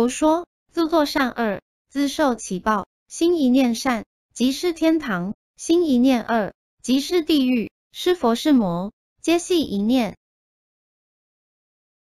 佛说自作善恶自受其报心一念善即是天堂心一念恶即是地狱。是佛是魔皆系一念